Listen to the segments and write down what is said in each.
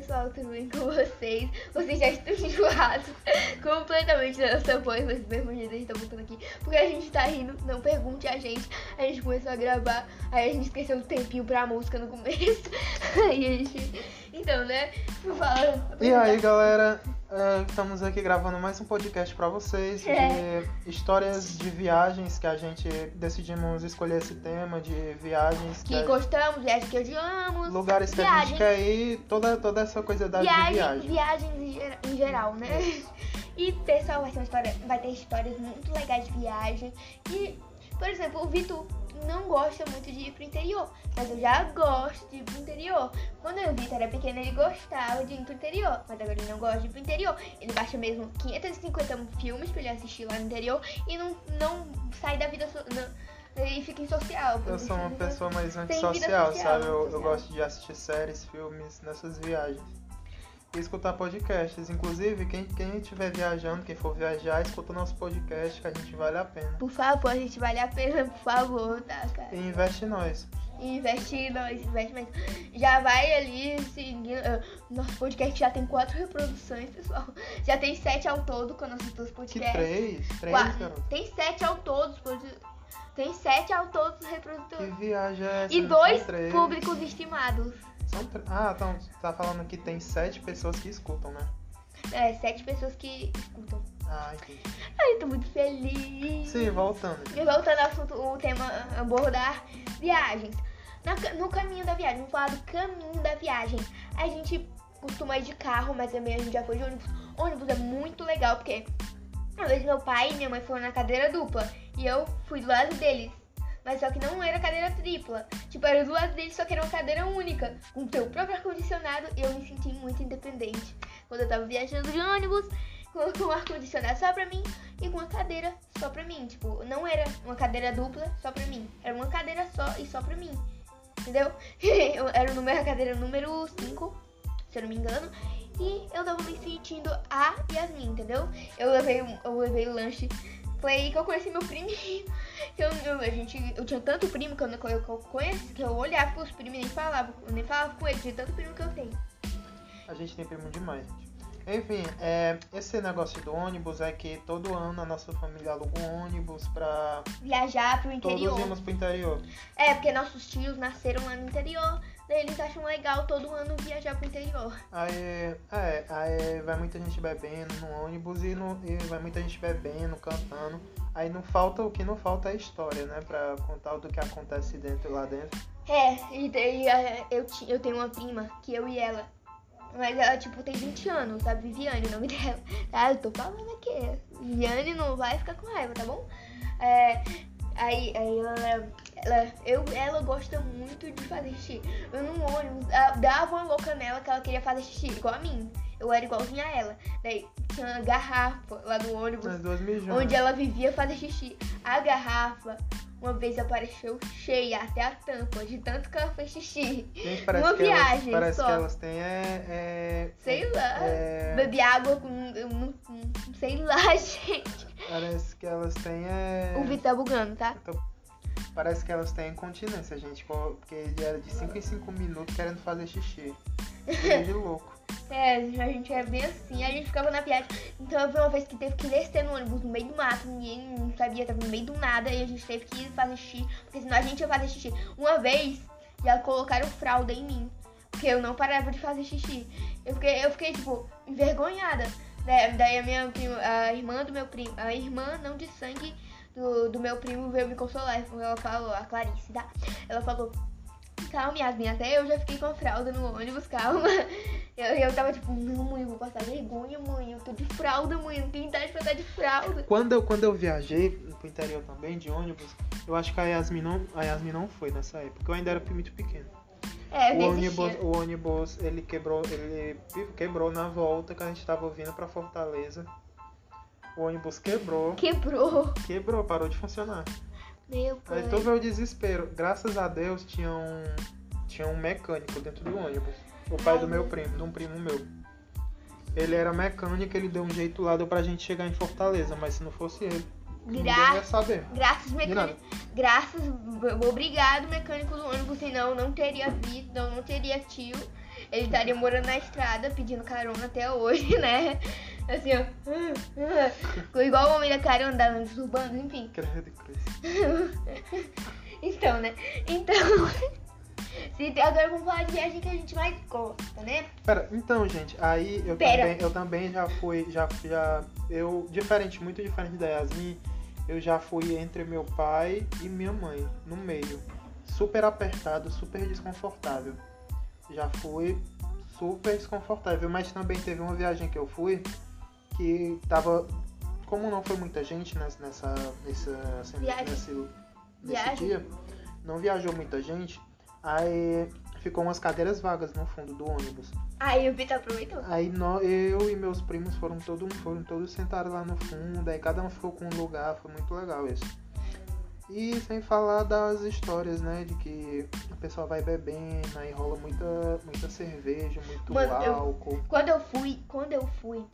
pessoal, tudo bem com vocês? Vocês já estão enjoados completamente da nossa voz, mas mesmo jeito a gente tá voltando aqui. Porque a gente tá rindo, não pergunte a gente. A gente começou a gravar, aí a gente esqueceu o tempinho pra música no começo. Aí a gente. Então, né? Fala. E aí, galera, é, estamos aqui gravando mais um podcast pra vocês É. de histórias de viagens que a gente decidimos escolher esse tema de viagens, Que a- gostamos, viagens que odiamos. lugares que a viagens. gente quer ir, toda, toda essa coisa da de Viagem, viagem. viagens em, gera- em geral, né? E pessoal, vai ter, história, vai ter histórias muito legais de viagem. E, por exemplo, o Vitor não gosta muito de ir pro interior, mas eu já gosto de ir pro interior. Quando o Vitor era pequeno, ele gostava de ir pro interior, mas agora ele não gosta de ir pro interior. Ele baixa mesmo 550 filmes pra ele assistir lá no interior e não, não sai da vida. Não, e fica em social. Eu sou uma pessoa mais antissocial, social, sabe? Eu, eu gosto de assistir séries, filmes nessas viagens. E escutar podcasts. Inclusive, quem, quem estiver viajando, quem for viajar, escuta o nosso podcast, que a gente vale a pena. Por favor, a gente vale a pena, por favor, tá, cara? E investe em nós. Investe em nós, investe mais. Já vai ali seguindo. ah, Nosso podcast já tem quatro reproduções, pessoal. Já tem sete ao todo com nossos dois Que podcasts. três? Três, Quatro. garoto. Tem sete ao todo. Tem sete ao todo Que reprodutores. viagem é essa? E dois três. públicos estimados. São Ah, então, você tá falando que tem sete pessoas que escutam, né? É, sete pessoas que escutam. Ah, entendi. Ai, tô muito feliz. Sim, voltando. E voltando ao assunto, o tema abordar viagens. Na no caminho da viagem, vamos falar do caminho da viagem. A gente costuma ir de carro, mas também a gente já foi de ônibus. Ônibus é muito legal, porque uma vez meu pai e minha mãe foram na cadeira dupla e eu fui do lado deles. Mas só que não era cadeira tripla. Tipo, era lado deles, só que era uma cadeira única. Com teu próprio ar-condicionado, e eu me senti muito independente. Quando eu tava viajando de ônibus, com o ar-condicionado só pra mim e com uma cadeira só pra mim. Tipo, não era uma cadeira dupla só pra mim. Era uma cadeira só e só pra mim. Entendeu? Eu era o número, a cadeira número 5, se eu não me engano. E eu tava me sentindo a Yasmin, entendeu? Eu levei, um- eu levei lanche. Foi aí que eu conheci meu priminho. Eu, eu, a gente, eu tinha tanto primo que eu, que eu, conheci, que eu olhava pros primos e nem falava, nem falava com eles, de tanto primo que eu tenho. A gente tem primo demais, gente. Enfim, é, esse negócio do ônibus é que todo ano a nossa família aluga um ônibus pra Viajar pro interior. todos irmos pro interior. É, porque nossos tios nasceram lá no interior, daí eles acham legal todo ano viajar pro interior. Aí, é, aí vai muita gente bebendo no ônibus e, no, e vai muita gente bebendo, cantando. Aí não falta, o que não falta é história, né? Pra contar do que acontece dentro lá dentro. É, e daí é, eu, eu tenho uma prima, que eu e ela. Mas ela, tipo, tem 20 anos, sabe? Viviane, o nome dela. Ah, eu tô falando aqui. Viviane não vai ficar com raiva, tá bom? É, aí, aí ela, ela, eu, ela gosta muito de fazer xixi. Eu no ônibus, dava uma louca nela que ela queria fazer xixi, igual a mim. Eu era igualzinha a ela. Daí tinha uma garrafa lá no ônibus onde ela vivia fazer xixi. A garrafa, uma vez apareceu cheia até a tampa, de tanto que ela fez xixi. Gente, uma que elas, viagem parece só. que elas têm é, é- Sei lá. é- Bebi água com. eu sei lá, gente. parece que elas têm é, O Vitor tá bugando, tá? Então, Parece que elas têm incontinência, gente, porque ele era de 5 em 5 minutos querendo fazer xixi. Coisa de louco. É, a gente é bem assim, a gente ficava na viagem. Então vi uma vez que teve que descer no ônibus no meio do mato, ninguém sabia, tava no meio do nada, e a gente teve que fazer xixi, porque senão a gente ia fazer xixi. Uma vez já colocaram fralda em mim, porque eu não parava de fazer xixi. Eu fiquei, eu fiquei tipo, envergonhada. Da- Daí a minha prima, a irmã do meu primo, a irmã não de sangue do, do meu primo veio me consolar. Ela falou, a Clarice, tá? Ela falou, calma, Yasmin, até eu já fiquei com a fralda no ônibus, calma. Eu, eu tava tipo, não, mãe, eu vou passar vergonha, mãe. Eu tô de fralda, mãe. Não tem idade pra estar de fralda. Quando eu, quando eu viajei pro interior também, de ônibus, eu acho que a Yasmin não, a Yasmin não foi nessa época, eu ainda era muito pequeno. É, O ônibus, o ônibus, ele quebrou, ele quebrou na volta que a gente tava vindo pra Fortaleza. O ônibus quebrou, Quebrou. quebrou, parou de funcionar. Meu pai. Aí tu vê o desespero. Graças a Deus tinha um, tinha um mecânico dentro do ônibus. O pai do meu primo, de um primo meu. Ele era mecânico, ele deu um jeito lá, deu pra gente chegar em Fortaleza, mas se não fosse ele, Gra saber. graças, mecânico. Graças, obrigado, mecânico do ônibus. Senão eu não teria visto, eu não teria tio. ele estaria morando na estrada pedindo carona até hoje, né? Assim, ó. Igual o homem da carona da Landes Urbanos, enfim. Credo, credo. Então, né? Então. se- Agora vamos falar de viagem que a gente mais gosta, né? Pera, então, gente, aí eu Pera. também, eu também já fui, já, já, eu, diferente, muito diferente da Yasmin, eu já fui entre meu pai e minha mãe, no meio. Super apertado, super desconfortável. Já fui super desconfortável, mas também teve uma viagem que eu fui que tava, como não foi muita gente nessa, nessa, nessa, nesse, nesse dia, não viajou muita gente, aí ficou umas cadeiras vagas no fundo do ônibus. Aí o Vitor aproveitou. Aí nó- eu e meus primos foram todos foram todos sentados lá no fundo, aí cada um ficou com um lugar, foi muito legal isso. E sem falar das histórias, né, de que o pessoal vai bebendo, aí rola muita, muita cerveja, muito Mano, eu- álcool. Quando eu fui, quando eu fui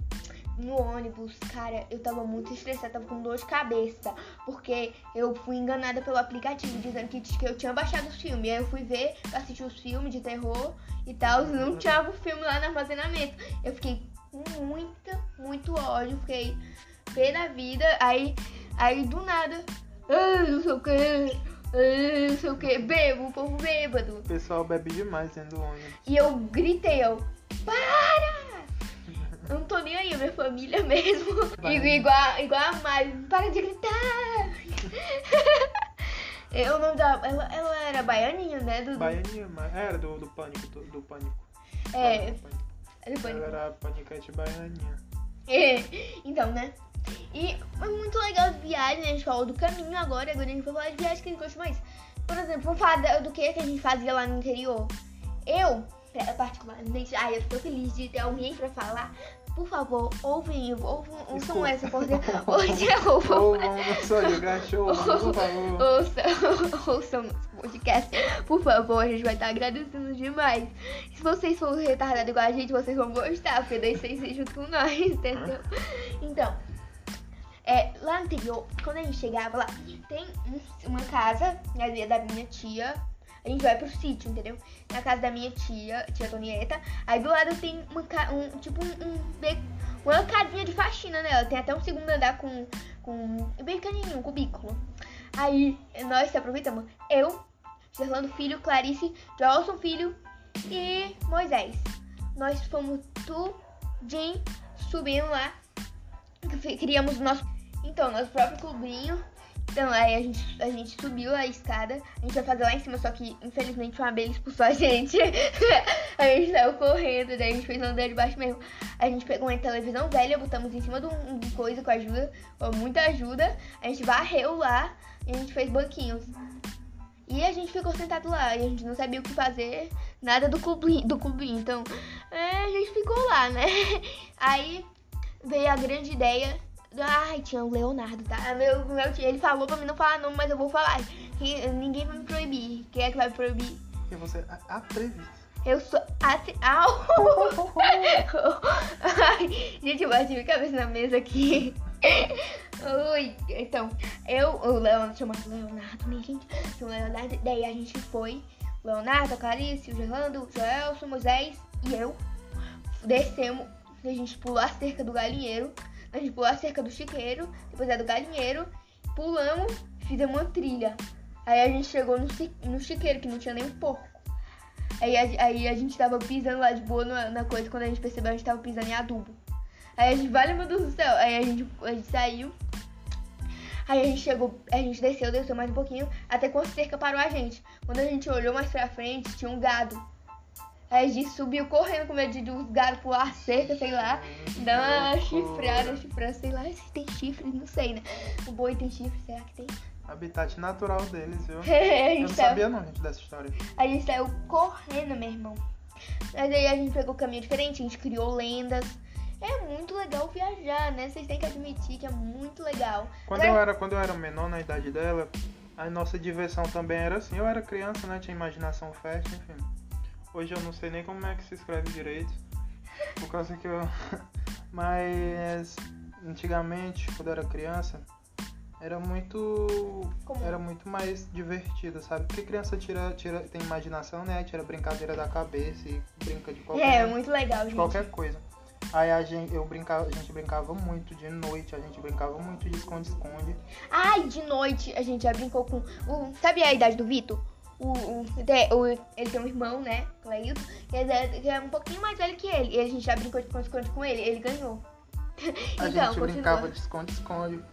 no ônibus, cara, eu tava muito estressada, tava com dor de cabeça, porque eu fui enganada pelo aplicativo dizendo que, que eu tinha baixado os filmes. Aí eu fui ver, assistir os filmes de terror e tal, não tinha o filme lá no armazenamento. Eu fiquei com muita, muito ódio, fiquei pé da vida, aí, aí do nada, ah, não sei o que, não sei o que, bebo, o povo bêbado. O pessoal bebe demais dentro do ônibus. E eu gritei, eu, para! Eu não tô nem aí, minha família mesmo. Igual, igual, a Mari, para de gritar! Eu não dava. Ela, ela era baianinha, né? Do, Baianinha, mas era do, do pânico, do, do pânico. É, Do pânico. do Ela era panicante baianinha. É, então, né? E é muito legal as viagens, né? A gente falou do caminho agora, agora a gente vai falar de viagens que a gente gosta mais. Por exemplo, vamos falar da- do que, que a gente fazia lá no interior. Eu, é, particularmente, ai, eu tô feliz de ter alguém pra falar. Por favor, ouvem, ouçam essa. Ouçam, ouçam, Ou vamos só ligar show, por favor. ouçam, ouçam nosso podcast. Por favor, a gente vai estar agradecendo demais. Se vocês forem retardados igual a gente, vocês vão gostar, porque daí vocês vêm junto com nós, entendeu? Então, é, lá no interior, quando a gente chegava lá, tem um- uma casa, na via da minha tia. A gente vai pro sítio, entendeu? Na casa da minha tia, tia Tonieta. Aí do lado tem uma, um, tipo um, um uma casinha de faxina nela. Tem até um segundo andar com, com bem pequenininho, um cubículo. Aí nós aproveitamos. Eu, Gerlando Filho, Clarice, Joelson Filho e Moisés. Nós fomos tudinho subindo lá. Cri- Criamos nosso. Então, nosso próprio clubinho. Então, aí a gente, a gente subiu a escada. A gente ia fazer lá em cima, só que infelizmente uma abelha expulsou a gente. a gente saiu correndo, daí a gente fez andar de baixo mesmo. A gente pegou uma televisão velha, botamos em cima de um de coisa com ajuda, com muita ajuda. A gente varreu lá e a gente fez banquinhos. E a gente ficou sentado lá e a gente não sabia o que fazer, nada do clubinho, do clubinho. Então, é, a gente ficou lá, né? Aí veio a grande ideia. Ai, tinha o Leonardo, tá? Meu, meu tio, ele falou pra mim não falar nome, mas eu vou falar. Que ninguém vai me proibir. Quem é que vai me proibir? E você a- atrevido. Eu sou assim. Au! Ai, gente, eu bati minha cabeça na mesa aqui. Oi, então, eu, o Leonardo, chama Leonardo, né, gente? Chama Leonardo, daí a gente foi, Leonardo, a Clarice, o Gerlando, o Joelson, o Moisés e eu. Descemos, a gente pulou a cerca do galinheiro, a gente pulou a cerca do chiqueiro, depois a do galinheiro, pulamos, fizemos uma trilha. Aí a gente chegou no, no chiqueiro, que não tinha nem um porco. Aí a, aí a gente tava pisando lá de boa na, na coisa, quando a gente percebeu, a gente tava pisando em adubo. Aí a gente, vale meu Deus do céu, aí a gente, a gente saiu. Aí a gente chegou, a gente desceu, desceu mais um pouquinho, até que uma cerca parou a gente. Quando a gente olhou mais pra frente, tinha um gado. Aí a gente subiu correndo com medo de os gados pular cerca, sei lá. Dar uma chifrada, chifrada, sei lá, se tem chifre, não sei, né? O boi tem chifre, será que tem? Habitat natural deles, viu? Eu não saiu, sabia não, gente, dessa história. a gente saiu correndo, meu irmão. Mas aí a gente pegou caminho diferente, a gente criou lendas. É muito legal viajar, né? Vocês têm que admitir que é muito legal. Quando eu, era, quando eu era menor, na idade dela, a nossa diversão também era assim. Eu era criança, né? Tinha imaginação fértil, enfim. Hoje eu não sei nem como é que se escreve direito. Por causa que eu. Mas antigamente, quando eu era criança, era muito. Como? Era muito mais divertido, sabe? Porque criança tira, tira, tem imaginação, né? Tira brincadeira da cabeça e brinca de qualquer, É, muito legal, gente. qualquer coisa. Aí a gente, eu brincava, a gente brincava muito de noite, a gente brincava muito de esconde-esconde. Ai, de noite a gente já brincou com. O, sabe a idade do Vitor? O, o, o- ele tem um irmão, né? Cleilton, que é, que é um pouquinho mais velho que ele. E a gente já brincou de esconde-esconde com ele. Ele ganhou. A então, gente continua. brincava de esconde-esconde,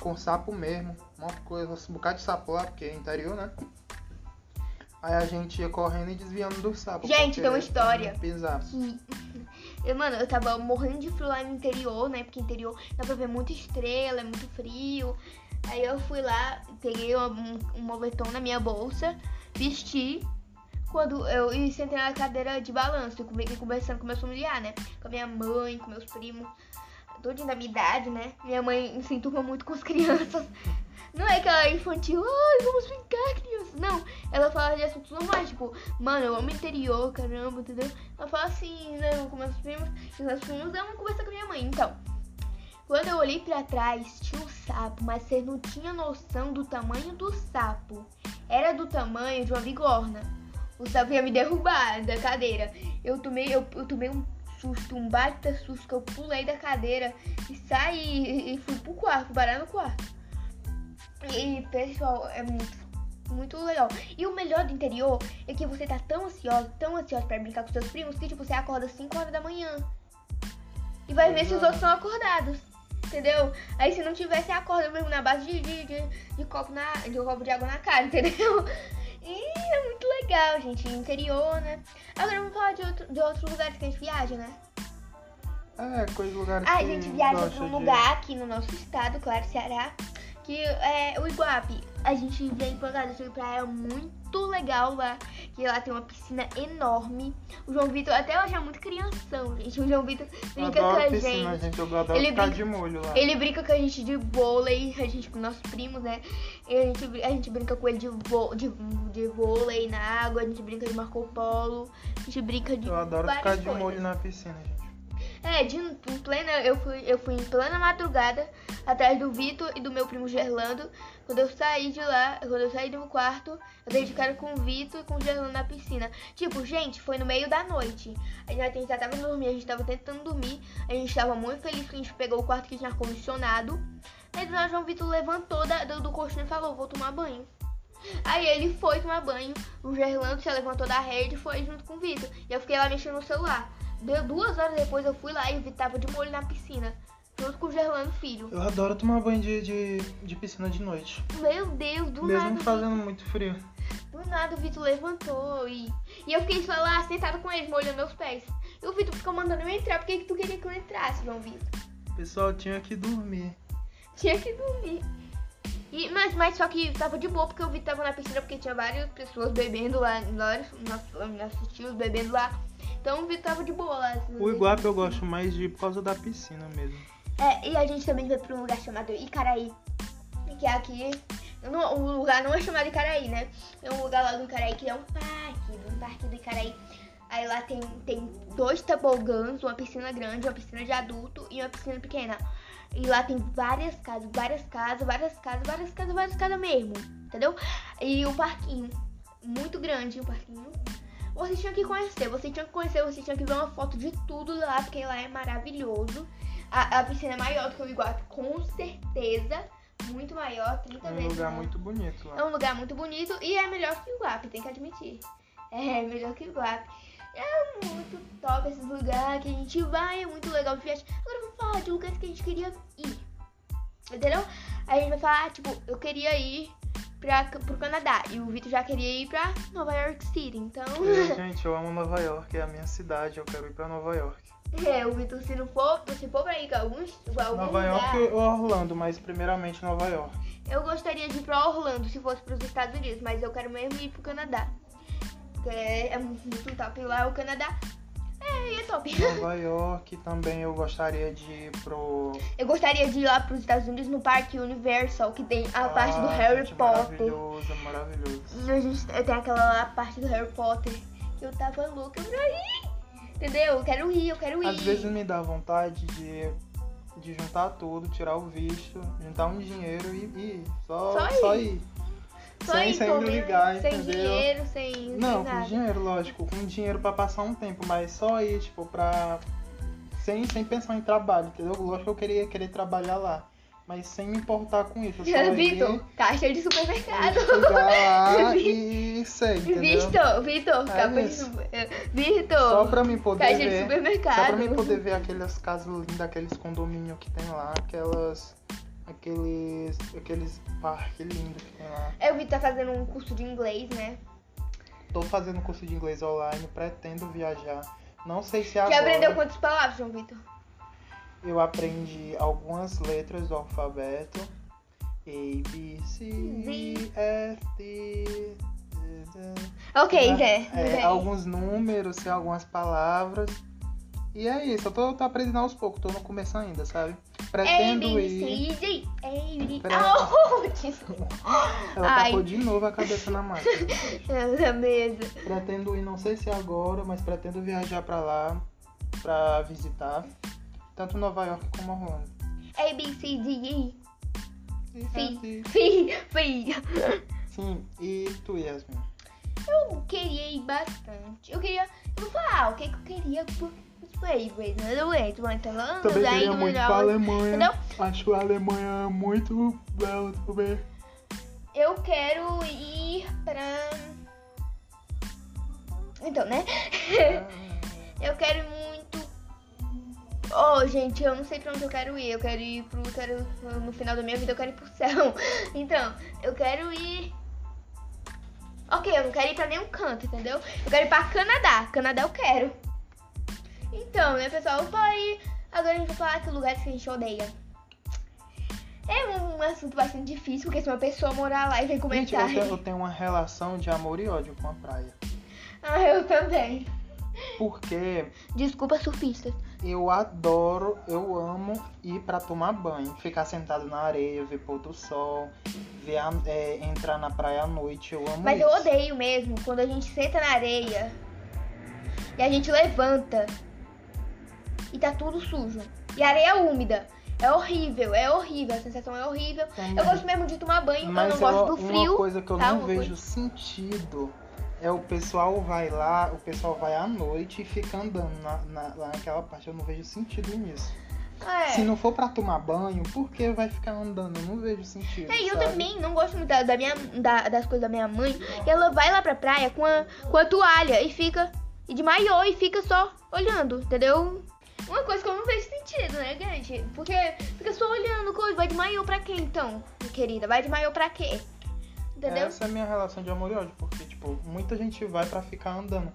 com sapo mesmo, uma coisa, um bocado de sapo lá, porque é interior, né? Aí a gente ia correndo e desviando do sapo. Gente, tem uma história. Pisar. que. Mano, eu tava morrendo de frio lá no interior, né? Porque interior dá pra ver muita estrela, é muito frio. Aí eu fui lá, peguei um, um moletom na minha bolsa, vesti. Quando eu e sentei na cadeira de balanço, e conversando com meus familiares, né? Com a minha mãe, com meus primos, todos da minha idade, né? Minha mãe se enturma muito com as crianças. Não é aquela infantil, ai, vamos brincar, crianças. Não, ela fala de assuntos normais, tipo, mano, eu amo interior, caramba, entendeu? Ela fala assim, né, com meus primos, e meus primos dão uma conversa com minha mãe. Então, quando eu olhei pra trás, tinha um sapo, mas você não tinha noção do tamanho do sapo. Era do tamanho de uma bigorna. O sapo ia me derrubar da cadeira. Eu tomei, eu, eu tomei um susto, um baita susto, que eu pulei da cadeira e saí e, e fui pro quarto, fui parar no quarto. E, pessoal, é muito, muito legal. E o melhor do interior é que você tá tão ansioso, tão ansioso pra brincar com seus primos, que tipo, você acorda 5 horas da manhã. E vai ver se os outros estão acordados. Entendeu? Aí se não você acorda mesmo na base de, de, de, de copo, na, de um copo de água na cara, entendeu? E é muito legal, gente. Interior, né? Agora vamos falar de, outro, de outros lugares que a gente viaja, né? É, coisa lugar Ah, a que gente viaja pra um de- lugar aqui no nosso estado, claro, Ceará, que é o Iguape. A gente vem pra cá de praia muito legal lá, que lá tem uma piscina enorme. O João Vitor, até hoje é muito crianção, gente. O João Vitor brinca com a piscina, gente. gente. Eu adoro Ele ficar brinca- de molho lá. Ele brinca com a gente de vôlei, a gente com nossos primos, né? E a gente, a gente brinca com ele de, vô, de, de vôlei na água, a gente brinca de Marco Polo, a gente brinca de Eu adoro ficar de coisas. molho na piscina, gente. É, de, em plena, eu fui, eu fui em plena madrugada atrás do Vitor e do meu primo Gerlando. Quando eu saí de lá, quando eu saí do quarto, eu dei de cara com o Vitor e com o Gerlando na piscina. Tipo, gente, foi no meio da noite. A gente, já tava dormindo, a gente tava tentando dormir. A gente tava muito feliz que a gente pegou o quarto que tinha ar-condicionado. Aí do nada, João Vitor levantou da, do, do colchão e falou, vou tomar banho. Aí ele foi tomar banho, o Gerlando se levantou da rede e foi junto com o Vitor. E eu fiquei lá mexendo no celular. Deu duas horas depois eu fui lá e o Vitor tava de molho na piscina. Junto com o Gerlando, filho. Eu adoro tomar banho de, de, de piscina de noite. Meu Deus, do Mesmo nada. fazendo muito frio. Do nada o Vitor levantou e. E eu fiquei só lá sentada com ele, molhando meus pés. E o Vitor ficou mandando eu entrar. Por que, que tu queria que eu entrasse, João Vitor? Pessoal tinha que dormir. Tinha que dormir. E, mas, mas só que tava de boa porque o Vitor tava na piscina porque tinha várias pessoas bebendo lá, vários nossos, nossos tios bebendo lá. Então o Vitor tava de boa lá. O Iguape eu gosto mais de por causa da piscina mesmo. É, e a gente também vai pra um lugar chamado Icaraí. Que é aqui. não- o lugar não é chamado Icaraí, né? É um lugar lá do Icaraí que é um parque, um parque do Icaraí. Aí lá tem, tem dois tobogãs, uma piscina grande, uma piscina de adulto e uma piscina pequena. E lá tem várias casas, várias casas, várias casas, várias casas, várias casas mesmo. Entendeu? E um parquinho. Muito grande o parquinho. Você tinha que conhecer, você tinha que conhecer, você tinha que ver uma foto de tudo lá, porque lá é maravilhoso. A, a piscina é maior do que o Iguape, com certeza. Muito maior, 30 É um vezes. lugar maior. muito bonito É lá. um lugar muito bonito e é melhor que o Iguape, tem que admitir. É melhor que o Iguape. É muito top esses lugares que a gente vai, é muito legal de viagem. Agora vamos falar de lugares que a gente queria ir. Entendeu? A gente vai falar, tipo, eu queria ir pra, pro Canadá e o Vitor já queria ir pra Nova York City. Então, gente, eu amo Nova York, é a minha cidade, eu quero ir pra Nova York. é, o Vitor, se não for, se for pra ir com alguns, com algum Nova lugar, York ou Orlando, mas primeiramente Nova York. eu gostaria de ir pra Orlando se fosse pros Estados Unidos, mas eu quero mesmo ir pro Canadá. Porque é muito top lá o Canadá. É, e é top. Nova York também eu gostaria de ir pro. Eu gostaria de ir lá pros Estados Unidos no Parque Universal, que tem a parte do Ah, Harry gente, Potter. Maravilhoso, maravilhoso. A gente tem aquela lá, parte do Harry Potter que eu tava louca pra ir. Entendeu? Eu quero ir, eu quero ir. Às vezes me dá vontade de de juntar tudo, tirar o visto, juntar um dinheiro e ir. Só, Só ir. só ir. Só sem sem comer, ligar, sem entendeu? dinheiro, sem, Não, sem com dinheiro, lógico, com dinheiro pra passar um tempo, mas só ir, tipo, pra. Sem, sem pensar em trabalho, entendeu? Lógico que eu queria querer trabalhar lá, mas sem me importar com isso. Eu Vitor, caixa de supermercado. lá e sei? Vitor, Vitor, É de super... Vitor, Só pra mim poder caixa de ver. supermercado. Só pra mim poder ver aquelas casas lindas, aqueles condomínios que tem lá, aquelas. Aqueles. aqueles parques lindos que tem lá. Eu vi tá fazendo um curso de inglês, né? Tô fazendo curso de inglês online, pretendo viajar. Não sei se Já agora. aprendeu quantas palavras, João Vitor? Eu aprendi algumas letras do alfabeto. A, B, C, D, F, D. Ok, né? Zé. É, Zé. alguns números, algumas palavras. E é isso, eu tô, tô aprendendo aos poucos, tô no começo ainda, sabe? Pretendo B, ir. A, B, Pre- Oh, desculpa. Ela Ai. tacou de novo a cabeça na máquina. Essa mesa. pretendo ir, não sei se é agora, mas pretendo viajar pra lá pra visitar tanto Nova York como Orlando. A, B, C, D, E. Sim. é Fi, fi. Sim, e tu, Yasmin? Eu queria ir bastante. Eu queria. Eu vou falar o que, que eu queria Eu entro lá então, Também queria muito pra Alemanha. Entendeu? Acho a Alemanha muito bela também. Eu quero ir pra. Então, né? Eu quero muito. Oh, gente, eu não sei pra onde eu quero ir. Eu quero ir pro. Quero, no final da minha vida eu quero ir pro céu. Então, eu quero ir. Ok, eu não quero ir pra nenhum canto, entendeu? Eu quero ir pra Canadá. Canadá eu quero. Então, né, pessoal? Falei aí. Agora a gente vai falar que lugares que a gente odeia. É um, assunto bastante difícil, porque se uma pessoa morar lá e vem Gente, comentar. tenho, eu tenho uma relação de amor e ódio com a praia. Ah, eu também. Porque Desculpa, surfistas. eu adoro, eu amo ir pra tomar banho. Ficar sentado na areia, ver pôr do sol, ver a- é, entrar na praia à noite. Eu amo Mas isso. eu odeio mesmo quando a gente senta na areia e a gente levanta e tá tudo sujo. E a areia é úmida. É horrível, é horrível. A sensação é horrível. Também. Eu gosto mesmo de tomar banho, Mas eu não gosto eu- do uma frio. coisa que eu tá? não Uma vejo coisa- sentido é o pessoal vai lá, o pessoal vai à noite e fica andando na, na- lá naquela parte. Eu não vejo sentido nisso. É. Se não for pra tomar banho, por que vai ficar andando? Eu não vejo sentido. É, e eu sabe? também não gosto muito da, da minha, da- das coisas da minha mãe. E ela vai lá pra praia com a, com a toalha e fica. E de maiô e fica só olhando, entendeu? Uma coisa que eu não vejo sentido, né, gente? Porque fica só olhando, coisa. Vai de maiô pra quê, então, querida? Vai de maiô pra quê? Entendeu? Essa é a minha relação de amor e ódio, porque, tipo, muita gente vai pra ficar andando.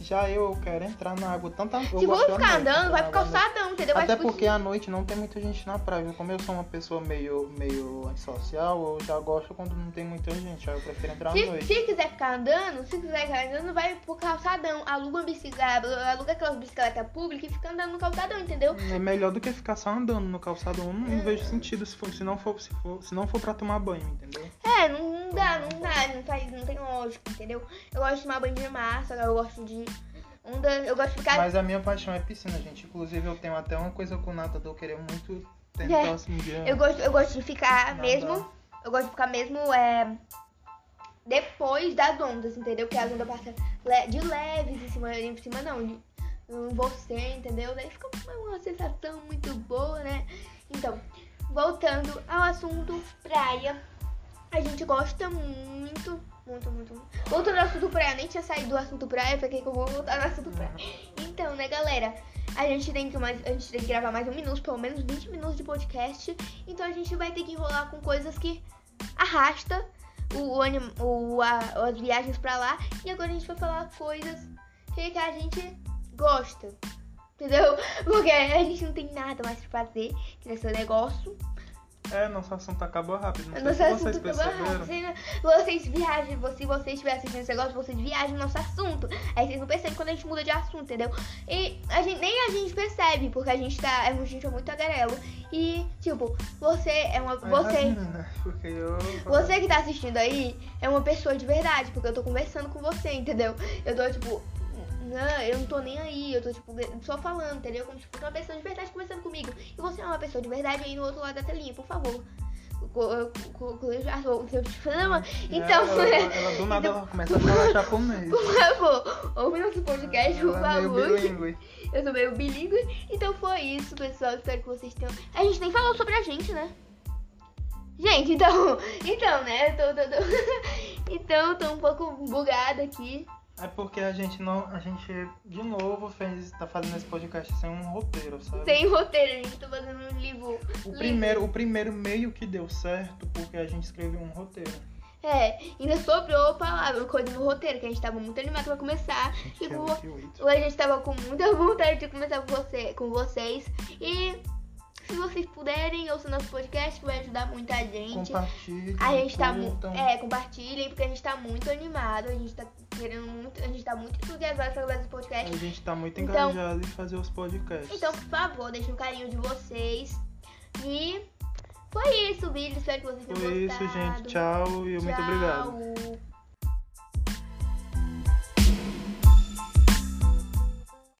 Já eu, eu quero entrar na água. Tanto eu Se de ficar andando, vai água à noite. calçadão, entendeu? Até porque à noite não tem muita gente na praia. Como eu sou uma pessoa meio, meio antissocial, eu já gosto quando não tem muita gente. Aí eu prefiro entrar à Se, noite. se quiser ficar andando, se quiser ficar andando, vai pro calçadão. Aluga, uma bicicleta, aluga aquelas bicicletas públicas e fica andando no calçadão, entendeu? É melhor do que ficar só andando no calçadão. Não, É. não vejo sentido se, for, se, não for, se, for, se não for pra tomar banho, entendeu? É, não, dá, não dá, não, faz, não tem lógica, entendeu? Eu gosto de tomar banho de massa, eu gosto de onda, eu gosto de ficar. Mas a minha paixão é piscina, gente. Inclusive eu tenho até uma coisa com o nadador, eu queria muito tentar É, assim, dia. Eu gosto, eu gosto de ficar Nadar. mesmo. Eu gosto de ficar mesmo é, depois das ondas, entendeu? Porque as ondas passam de leves em cima, em cima não, de, em você, entendeu? Daí fica uma sensação muito boa, né? Então, voltando ao assunto praia, a gente gosta muito, muito, muito. Voltando ao assunto praia, nem tinha saído do assunto praia, pra que eu vou voltar no assunto praia? Então, né, galera? A gente tem que mais, a gente tem que gravar mais um minuto, pelo menos 20 minutos de podcast. Então a gente vai ter que enrolar com coisas que arrasta o, o a- as viagens pra lá. E agora a gente vai falar coisas que, que a gente gosta. Entendeu? Porque a gente não tem nada mais pra fazer nesse negócio. É, nosso assunto acabou rápido. Não sei Nosso se vocês assunto acabou perceberam. rápido. Vocês, viajam, se vocês estiverem assistindo esse negócio, vocês viajam no nosso assunto. Aí vocês não percebem quando a gente muda de assunto, entendeu? E a gente, nem a gente percebe, porque a gente tá. A gente é muito tagarelo. E, tipo, você é uma. Mas Você. assim, né? Porque eu. Você que tá assistindo aí é uma pessoa de verdade, porque eu tô conversando com você, entendeu? Eu tô, tipo, Não, eu não tô nem aí, eu tô, tipo, só falando, entendeu? Como se fosse uma pessoa de verdade conversando comigo. E você é uma pessoa de verdade aí no outro lado da telinha, por favor. O seu programa. Então, ela, ela, ela, do nada então, começa a falar japonês. Por favor, ouve nosso podcast, por é favor. bilíngue. Eu sou meio bilíngue. Então foi isso, pessoal. Espero que vocês tenham. A gente nem falou sobre a gente, né? Gente, então. Então, né? Tô, tô, tô... Então, tô um pouco bugada aqui. É porque a gente não. A gente, de novo, fez, tá fazendo esse podcast sem um roteiro, sabe? Sem roteiro, a gente tá fazendo um livro. O primeiro, o primeiro meio que deu certo porque a gente escreveu um roteiro. É, ainda sobrou palavra, coisa no roteiro, que a gente tava muito animado pra começar. E Que é com- o F8. a gente tava com muita vontade de começar com, você, com vocês. E se vocês puderem, ouçam nosso podcast, que vai ajudar muita gente. Compartilhe. A gente tá muito. É, compartilhem, porque a gente tá muito animado. A gente tá querendo muito. A gente tá muito entusiasmado pra gravar esse podcast. A gente tá muito Então- engajado em fazer os podcasts. Então, por favor, deixem um carinho de vocês. E foi isso o vídeo. Espero que vocês tenham Foi isso, gostado. gente. Tchau e muito obrigado. Tchau.